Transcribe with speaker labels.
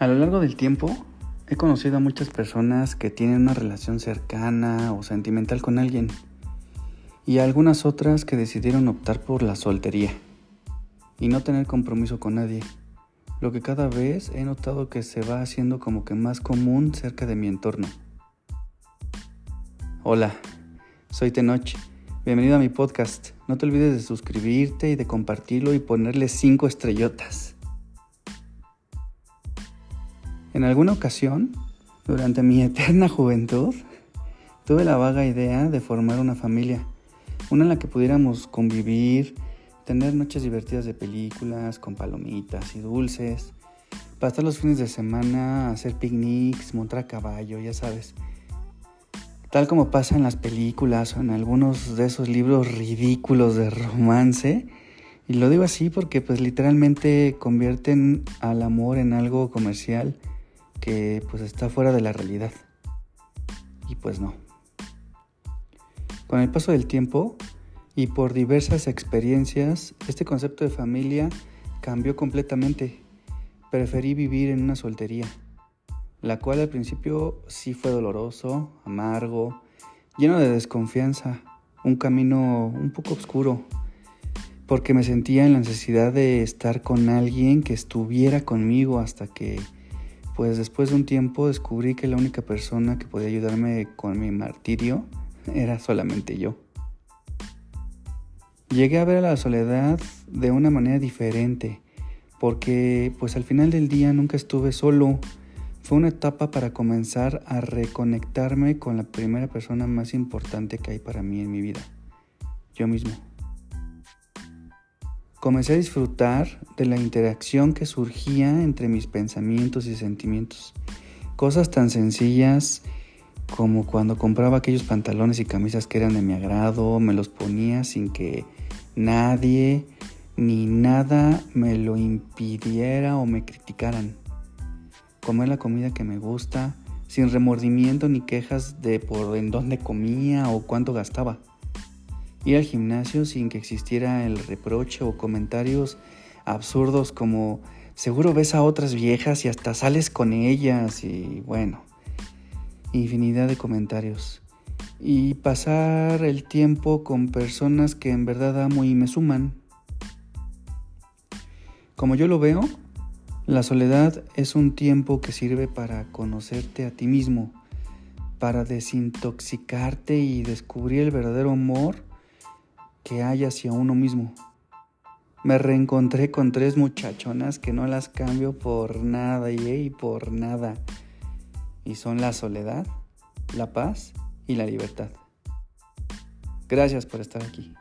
Speaker 1: A lo largo del tiempo he conocido a muchas personas que tienen una relación cercana o sentimental con alguien y a algunas otras que decidieron optar por la soltería y no tener compromiso con nadie, lo que cada vez he notado que se va haciendo como que más común cerca de mi entorno. Hola, soy Tenoch, bienvenido a mi podcast, no te olvides de suscribirte y de compartirlo y ponerle 5 estrellotas. En alguna ocasión, durante mi eterna juventud, tuve la vaga idea de formar una familia, una en la que pudiéramos convivir, tener noches divertidas de películas, con palomitas y dulces, pasar los fines de semana, hacer picnics, montar a caballo, ya sabes. Tal como pasa en las películas o en algunos de esos libros ridículos de romance. Y lo digo así porque pues literalmente convierten al amor en algo comercial que pues está fuera de la realidad. Y pues no. Con el paso del tiempo y por diversas experiencias, este concepto de familia cambió completamente. Preferí vivir en una soltería, la cual al principio sí fue doloroso, amargo, lleno de desconfianza, un camino un poco oscuro, porque me sentía en la necesidad de estar con alguien que estuviera conmigo hasta que pues después de un tiempo descubrí que la única persona que podía ayudarme con mi martirio era solamente yo. Llegué a ver a la soledad de una manera diferente, porque pues al final del día nunca estuve solo. Fue una etapa para comenzar a reconectarme con la primera persona más importante que hay para mí en mi vida, yo mismo. Comencé a disfrutar de la interacción que surgía entre mis pensamientos y sentimientos. Cosas tan sencillas como cuando compraba aquellos pantalones y camisas que eran de mi agrado, me los ponía sin que nadie ni nada me lo impidiera o me criticaran. Comer la comida que me gusta, sin remordimiento ni quejas de por en dónde comía o cuánto gastaba ir al gimnasio sin que existiera el reproche o comentarios absurdos como seguro ves a otras viejas y hasta sales con ellas y bueno, infinidad de comentarios. Y pasar el tiempo con personas que en verdad amo y me suman. Como yo lo veo, la soledad es un tiempo que sirve para conocerte a ti mismo, para desintoxicarte y descubrir el verdadero amor que hay hacia uno mismo. Me reencontré con tres muchachonas que no las cambio por nada y por nada. Y son la soledad, la paz y la libertad. Gracias por estar aquí.